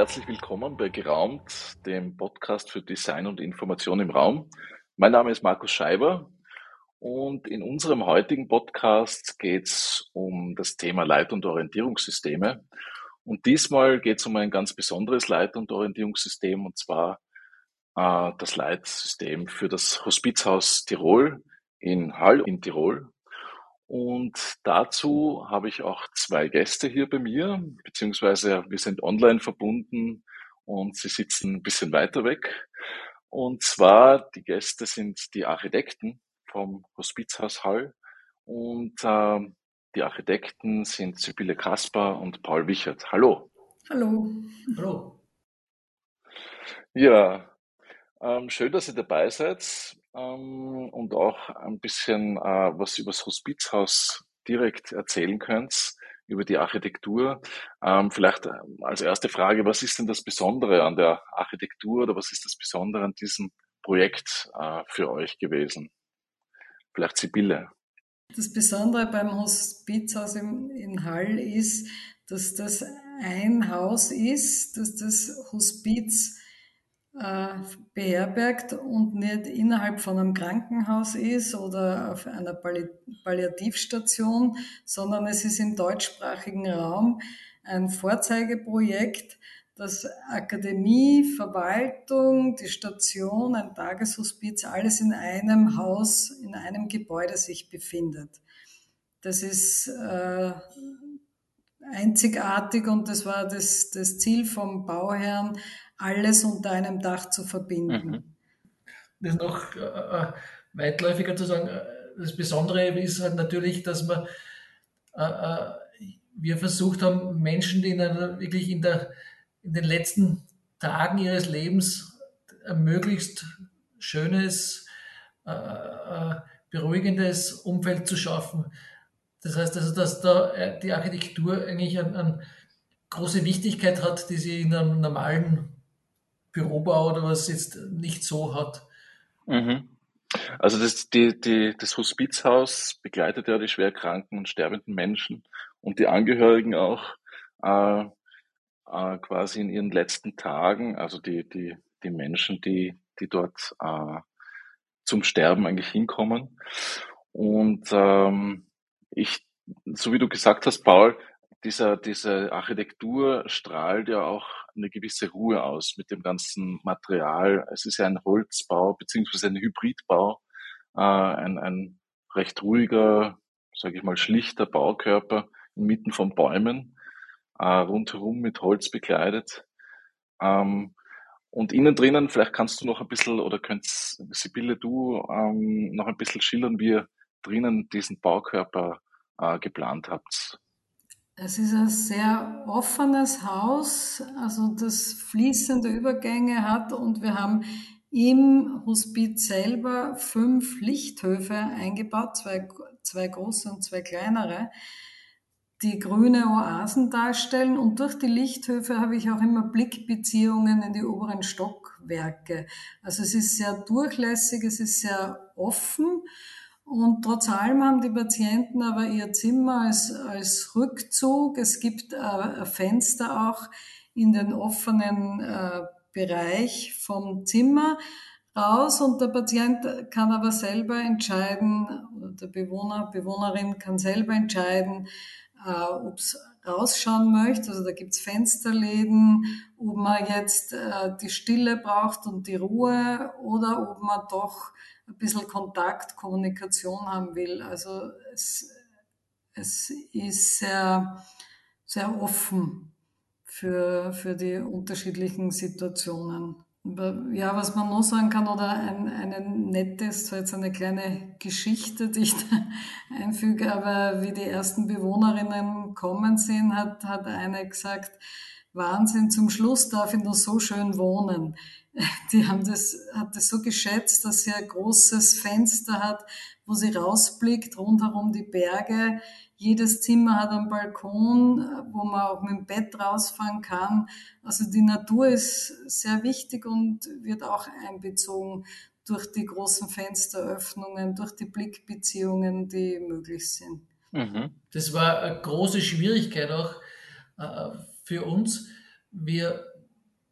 herzlich willkommen bei Geraumt, dem Podcast für Design und Information im Raum. Mein Name ist Markus Scheiber und in unserem heutigen Podcast geht es um das Thema Leit- und Orientierungssysteme. Und diesmal geht es um ein ganz besonderes Leit- und Orientierungssystem und zwar äh, das Leitsystem für das Hospizhaus Tirol in Hall in Tirol. Und dazu habe ich auch zwei Gäste hier bei mir, beziehungsweise wir sind online verbunden und sie sitzen ein bisschen weiter weg. Und zwar die Gäste sind die Architekten vom Hospizhaus Hall und äh, die Architekten sind Sibylle Kasper und Paul Wichert. Hallo. Hallo. Hallo. Ja, ähm, schön, dass ihr dabei seid ähm, und auch ein bisschen äh, was über das Hospizhaus direkt erzählen könnt, über die Architektur. Ähm, vielleicht äh, als erste Frage, was ist denn das Besondere an der Architektur oder was ist das Besondere an diesem Projekt äh, für euch gewesen? Vielleicht Sibylle. Das Besondere beim Hospizhaus in, in Hall ist, dass das ein Haus ist, dass das Hospiz äh, beherbergt und nicht innerhalb von einem Krankenhaus ist oder auf einer Palli Palliativstation, sondern es ist im deutschsprachigen Raum ein Vorzeigeprojekt, das Akademie, Verwaltung, die Station, ein Tageshospiz, alles in einem Haus, in einem Gebäude sich befindet. Das ist äh, einzigartig und das war das, das Ziel vom Bauherrn, alles unter einem Dach zu verbinden. Mhm. Das ist noch äh, äh, weitläufiger zu sagen. Äh, das Besondere ist halt natürlich, dass wir, äh, äh, wir versucht haben, Menschen, die in einer, wirklich in, der, in den letzten Tagen ihres Lebens ein möglichst schönes, äh, beruhigendes Umfeld zu schaffen. Das heißt also, dass da die Architektur eigentlich eine, eine große Wichtigkeit hat, die sie in einem normalen Bürobau oder was jetzt nicht so hat. Mhm. Also das, die, die, das Hospizhaus begleitet ja die schwerkranken und sterbenden Menschen und die Angehörigen auch äh, äh, quasi in ihren letzten Tagen, also die, die, die Menschen, die, die dort äh, zum Sterben eigentlich hinkommen. Und ähm, ich, so wie du gesagt hast, Paul, dieser, diese Architektur strahlt ja auch eine gewisse Ruhe aus mit dem ganzen Material. Es ist ja ein Holzbau beziehungsweise ein Hybridbau, äh, ein, ein recht ruhiger, sage ich mal, schlichter Baukörper inmitten von Bäumen, äh, rundherum mit Holz bekleidet. Ähm, und innen drinnen, vielleicht kannst du noch ein bisschen, oder könntest Sibylle, du ähm, noch ein bisschen schildern, wie drinnen diesen Baukörper äh, geplant habt. Es ist ein sehr offenes Haus, also das fließende Übergänge hat und wir haben im Hospiz selber fünf Lichthöfe eingebaut, zwei, zwei große und zwei kleinere, die grüne Oasen darstellen und durch die Lichthöfe habe ich auch immer Blickbeziehungen in die oberen Stockwerke. Also es ist sehr durchlässig, es ist sehr offen und trotz allem haben die Patienten aber ihr Zimmer als, als Rückzug. Es gibt äh, Fenster auch in den offenen äh, Bereich vom Zimmer raus und der Patient kann aber selber entscheiden, der Bewohner, Bewohnerin kann selber entscheiden, äh, ob es rausschauen möchte. Also da gibt's Fensterläden, ob man jetzt äh, die Stille braucht und die Ruhe oder ob man doch ein bisschen Kontakt, Kommunikation haben will. Also es, es ist sehr, sehr offen für, für die unterschiedlichen Situationen. Ja, was man noch sagen kann, oder ein, eine nette, so jetzt eine kleine Geschichte, die ich da einfüge, aber wie die ersten Bewohnerinnen kommen sind, hat, hat eine gesagt, Wahnsinn, zum Schluss darf ich noch so schön wohnen. Die haben das, hat das so geschätzt, dass sie ein großes Fenster hat, wo sie rausblickt, rundherum die Berge. Jedes Zimmer hat einen Balkon, wo man auch mit dem Bett rausfahren kann. Also die Natur ist sehr wichtig und wird auch einbezogen durch die großen Fensteröffnungen, durch die Blickbeziehungen, die möglich sind. Mhm. Das war eine große Schwierigkeit auch äh, für uns. Wir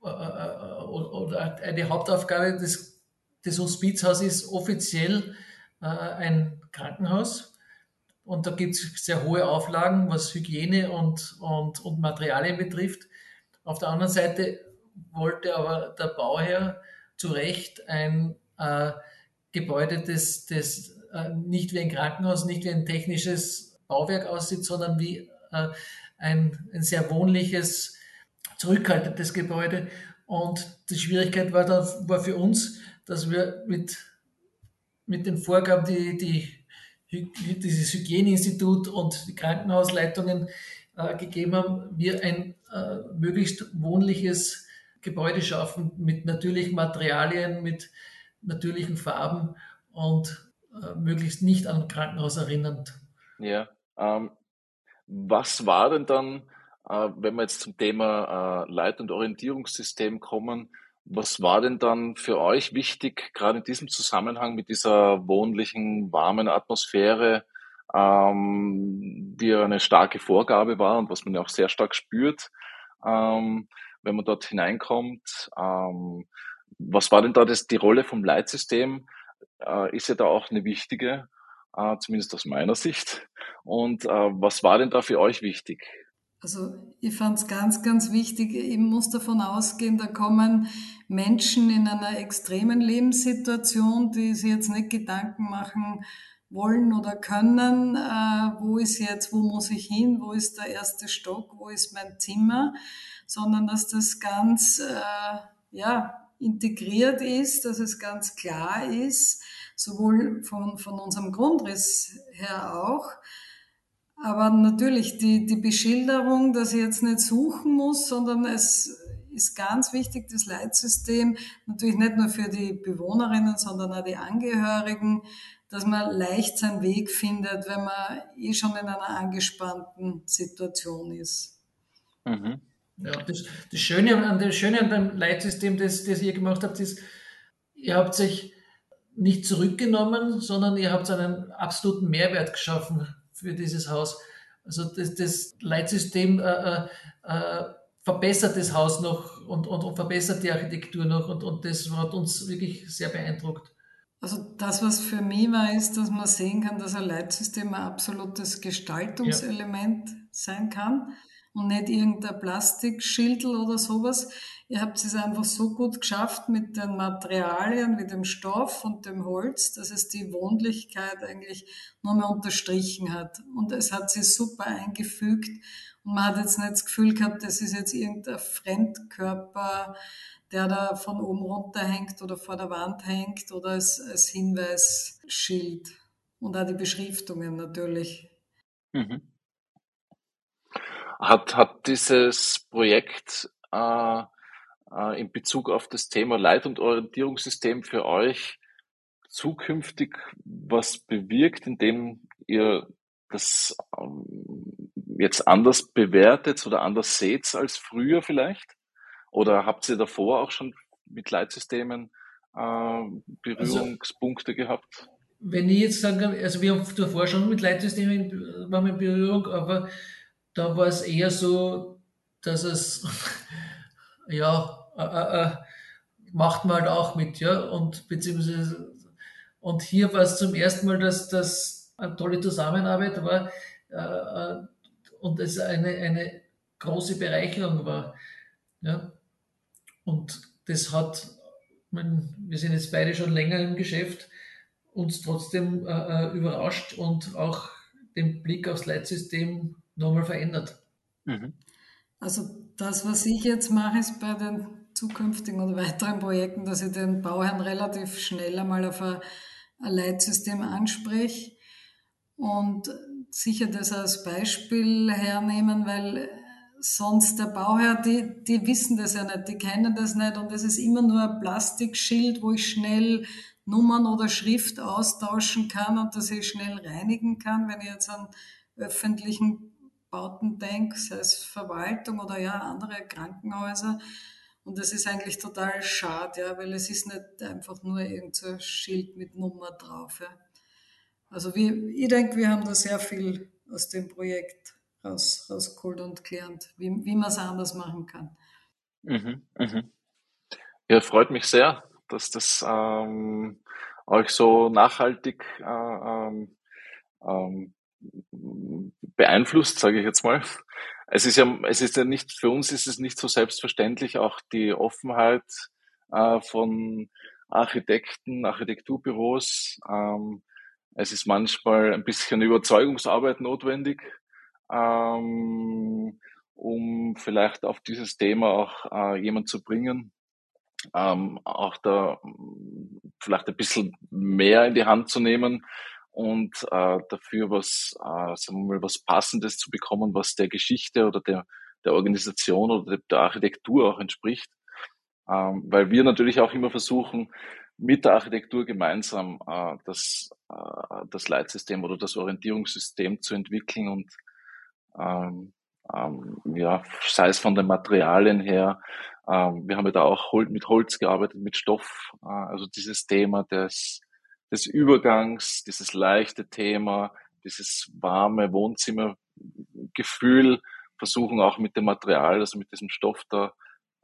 oder eine Hauptaufgabe des, des Hospizhauses ist offiziell ein Krankenhaus. Und da gibt es sehr hohe Auflagen, was Hygiene und, und, und Materialien betrifft. Auf der anderen Seite wollte aber der Bauherr zu Recht ein äh, Gebäude, das, das äh, nicht wie ein Krankenhaus, nicht wie ein technisches Bauwerk aussieht, sondern wie äh, ein, ein sehr wohnliches, zurückhaltendes Gebäude. Und die Schwierigkeit war dann war für uns, dass wir mit, mit den Vorgaben, die, die dieses Hygieneinstitut und die Krankenhausleitungen äh, gegeben haben, wir ein äh, möglichst wohnliches Gebäude schaffen mit natürlichen Materialien, mit natürlichen Farben und äh, möglichst nicht an ein Krankenhaus erinnernd. Ja, ähm, was war denn dann, äh, wenn wir jetzt zum Thema äh, Leit- und Orientierungssystem kommen, was war denn dann für euch wichtig, gerade in diesem Zusammenhang mit dieser wohnlichen, warmen Atmosphäre, ähm, die ja eine starke Vorgabe war und was man ja auch sehr stark spürt, ähm, wenn man dort hineinkommt? Ähm, was war denn da das, die Rolle vom Leitsystem? Äh, ist ja da auch eine wichtige, äh, zumindest aus meiner Sicht. Und äh, was war denn da für euch wichtig? Also ich fand es ganz, ganz wichtig, ich muss davon ausgehen, da kommen Menschen in einer extremen Lebenssituation, die sich jetzt nicht Gedanken machen wollen oder können, äh, wo ist jetzt, wo muss ich hin, wo ist der erste Stock, wo ist mein Zimmer, sondern dass das ganz äh, ja, integriert ist, dass es ganz klar ist, sowohl von, von unserem Grundriss her auch, aber natürlich die, die Beschilderung, dass ich jetzt nicht suchen muss, sondern es ist ganz wichtig, das Leitsystem, natürlich nicht nur für die Bewohnerinnen, sondern auch die Angehörigen, dass man leicht seinen Weg findet, wenn man eh schon in einer angespannten Situation ist. Mhm. Ja, das, das, Schöne an, das Schöne an dem Leitsystem, das, das ihr gemacht habt, ist, ihr habt sich nicht zurückgenommen, sondern ihr habt einen absoluten Mehrwert geschaffen für dieses Haus. Also das, das Leitsystem äh, äh, äh, verbessert das Haus noch und, und, und, verbessert die Architektur noch und, und das hat uns wirklich sehr beeindruckt. Also das, was für mich war, ist, dass man sehen kann, dass ein Leitsystem ein absolutes Gestaltungselement ja. sein kann und nicht irgendein Plastikschildel oder sowas. Ihr habt es einfach so gut geschafft mit den Materialien, mit dem Stoff und dem Holz, dass es die Wohnlichkeit eigentlich nur mehr unterstrichen hat. Und es hat sich super eingefügt und man hat jetzt nicht das Gefühl gehabt, das ist jetzt irgendein Fremdkörper, der da von oben runter hängt oder vor der Wand hängt oder als, als Hinweisschild. Und auch die Beschriftungen natürlich. Mhm. Hat, hat dieses Projekt äh, äh, in Bezug auf das Thema Leit- und Orientierungssystem für euch zukünftig was bewirkt, indem ihr das ähm, jetzt anders bewertet oder anders seht als früher vielleicht? Oder habt ihr davor auch schon mit Leitsystemen äh, Berührungspunkte also, gehabt? Wenn ich jetzt sage, also wir haben davor schon mit Leitsystemen waren wir in Berührung, aber da war es eher so, dass es, ja, äh, äh, äh, macht man halt auch mit, ja, und beziehungsweise, und hier war es zum ersten Mal, dass das eine tolle Zusammenarbeit war äh, äh, und es eine, eine große Bereicherung war, ja, und das hat, mein, wir sind jetzt beide schon länger im Geschäft, uns trotzdem äh, überrascht und auch den Blick aufs Leitsystem nochmal verändert. Mhm. Also das, was ich jetzt mache, ist bei den zukünftigen oder weiteren Projekten, dass ich den Bauherrn relativ schnell einmal auf ein, Leitsystem anspreche und sicher das als Beispiel hernehmen, weil sonst der Bauherr, die, die wissen das ja nicht, die kennen das nicht und es ist immer nur ein Plastikschild, wo ich schnell Nummern oder Schrift austauschen kann und das ich schnell reinigen kann, wenn ich jetzt an öffentlichen Bauten denke, sei es Verwaltung oder ja andere Krankenhäuser. Und das ist eigentlich total schade, ja, weil es ist nicht einfach nur irgendein so Schild mit Nummer drauf. Ja. Also wir, ich denke, wir haben da sehr viel aus dem Projekt raus, rausgeholt und gelernt, wie, wie man es anders machen kann. Mhm, mhm. Ja, freut mich sehr, dass das ähm, euch so nachhaltig äh, ähm, ähm, beeinflusst, sage ich jetzt mal. Es ist ja, es ist ja nicht, für uns ist es nicht so selbstverständlich, auch die Offenheit äh, von Architekten, Architekturbüros. Ähm, es ist manchmal ein bisschen Überzeugungsarbeit notwendig, ähm, um vielleicht auf dieses Thema auch äh, jemand zu bringen, ähm, auch da vielleicht ein bisschen mehr in die Hand zu nehmen und äh, dafür was, äh, sagen wir mal, was Passendes zu bekommen, was der Geschichte oder der, der Organisation oder der Architektur auch entspricht. Ähm, weil wir natürlich auch immer versuchen, mit der Architektur gemeinsam äh, das, äh, das Leitsystem oder das Orientierungssystem zu entwickeln und ähm, ähm, ja, sei es von den Materialien her. Ähm, wir haben ja da auch mit Holz gearbeitet, mit Stoff, äh, also dieses Thema des, des Übergangs, dieses leichte Thema, dieses warme Wohnzimmergefühl versuchen auch mit dem Material, also mit diesem Stoff da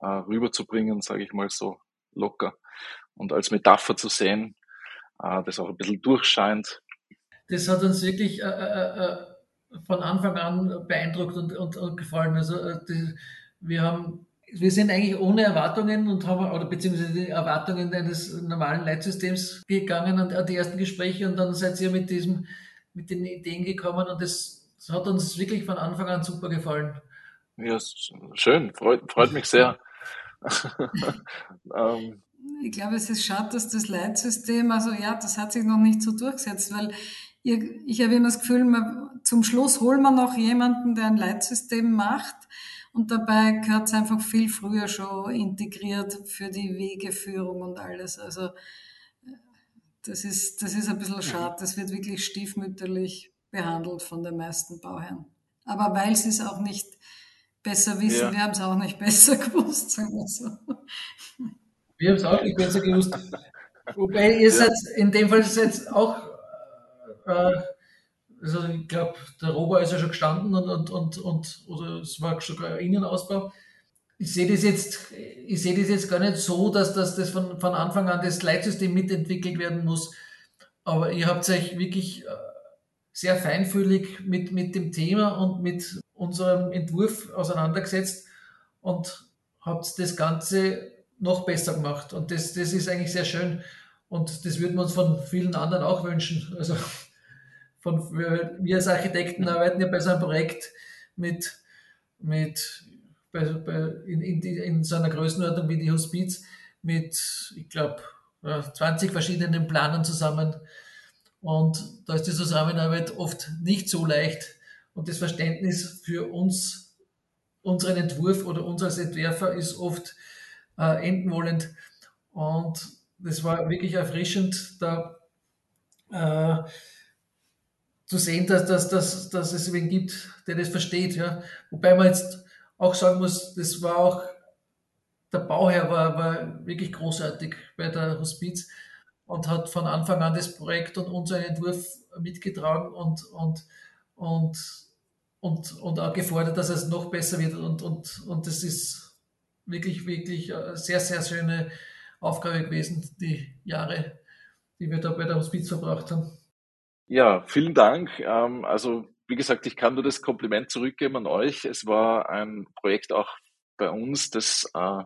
äh, rüberzubringen, sage ich mal so locker und als Metapher zu sehen, äh, das auch ein bisschen durchscheint. Das hat uns wirklich äh, äh, äh von Anfang an beeindruckt und, und, und gefallen. Also äh, die, wir haben wir sind eigentlich ohne Erwartungen und haben, oder beziehungsweise die Erwartungen eines normalen Leitsystems gegangen an, an die ersten Gespräche und dann seid ihr mit diesem, mit den Ideen gekommen und das, das hat uns wirklich von Anfang an super gefallen. Ja, schön, freut, freut mich sehr. ähm, ich glaube, es ist schade, dass das Leitsystem, also ja, das hat sich noch nicht so durchgesetzt, weil ich, habe immer das Gefühl, man, zum Schluss holen wir noch jemanden, der ein Leitsystem macht und dabei gehört es einfach viel früher schon integriert für die Wegeführung und alles. Also das ist, das ist ein bisschen schade. Das wird wirklich stiefmütterlich behandelt von den meisten Bauherren. Aber weil sie es auch nicht besser wissen, ja. wir haben es auch nicht besser gewusst, sagen wir so. Wir haben es auch nicht besser gewusst. Wobei ihr ja. seid in dem Fall seid auch, äh, also ich glaube, der Robo ist ja schon gestanden und, und, und, und oder es war sogar Innenausbau. Ich sehe das jetzt, ich sehe das jetzt gar nicht so, dass, dass das von, von Anfang an das Leitsystem mitentwickelt werden muss. Aber ihr habt euch wirklich äh, sehr feinfühlig mit, mit dem Thema und mit unserem Entwurf auseinandergesetzt und habt das Ganze noch besser gemacht. Und das, das ist eigentlich sehr schön. Und das würden wir uns von vielen anderen auch wünschen. Also von, wir als Architekten arbeiten ja bei so einem Projekt mit, mit bei, bei, in, in, in so einer Größenordnung wie die Hospiz mit, ich glaube, 20 verschiedenen Planern zusammen. Und da ist die Zusammenarbeit oft nicht so leicht. Und das Verständnis für uns, unseren Entwurf oder uns als Entwerfer ist oft äh, enden wollend. Und das war wirklich erfrischend, da äh, zu sehen, dass, dass, dass, dass es wen gibt, der das versteht. Ja. Wobei man jetzt auch sagen muss, das war auch, der Bauherr war, war wirklich großartig bei der Hospiz und hat von Anfang an das Projekt und unseren Entwurf mitgetragen und, und, und, und, und auch gefordert, dass es noch besser wird. Und, und, und das ist wirklich, wirklich eine sehr, sehr schöne Aufgabe gewesen, die Jahre, die wir da bei der Hospiz verbracht haben. Ja, vielen Dank. Ähm, also, wie gesagt, ich kann nur das Kompliment zurückgeben an euch. Es war ein Projekt auch bei uns, das äh,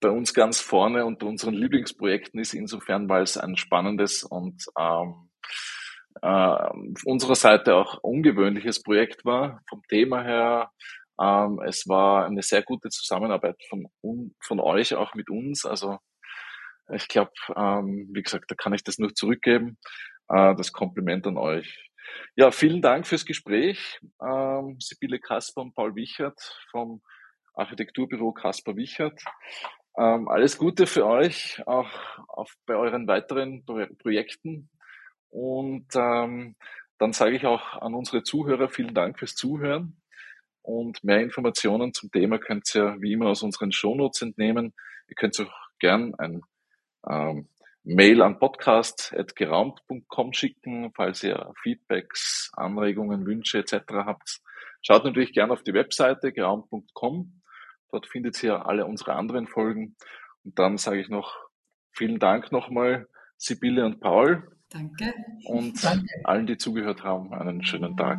bei uns ganz vorne unter unseren Lieblingsprojekten ist, insofern, weil es ein spannendes und ähm, äh, unserer Seite auch ungewöhnliches Projekt war, vom Thema her, ähm, es war eine sehr gute Zusammenarbeit von, von euch, auch mit uns. Also ich glaube, wie gesagt, da kann ich das nur zurückgeben. Äh, das Kompliment an euch. Ja, vielen Dank fürs Gespräch. Ähm, Sibylle Kasper und Paul Wichert vom Architekturbüro Kasper Wichert. Ähm, alles Gute für euch, auch auf, bei euren weiteren Pro Projekten. Und ähm, dann sage ich auch an unsere Zuhörer vielen Dank fürs Zuhören. Und mehr Informationen zum Thema könnt ihr wie immer aus unseren Shownotes entnehmen. Ihr könnt auch gern ein ähm, Mail an podcast.geraumt.com schicken, falls ihr Feedbacks, Anregungen, Wünsche etc. habt. Schaut natürlich gern auf die Webseite geraumt.com. Dort findet ihr alle unsere anderen Folgen. Und dann sage ich noch vielen Dank nochmal, Sibylle und Paul. Danke. Und Danke. allen, die zugehört haben, einen schönen Tag.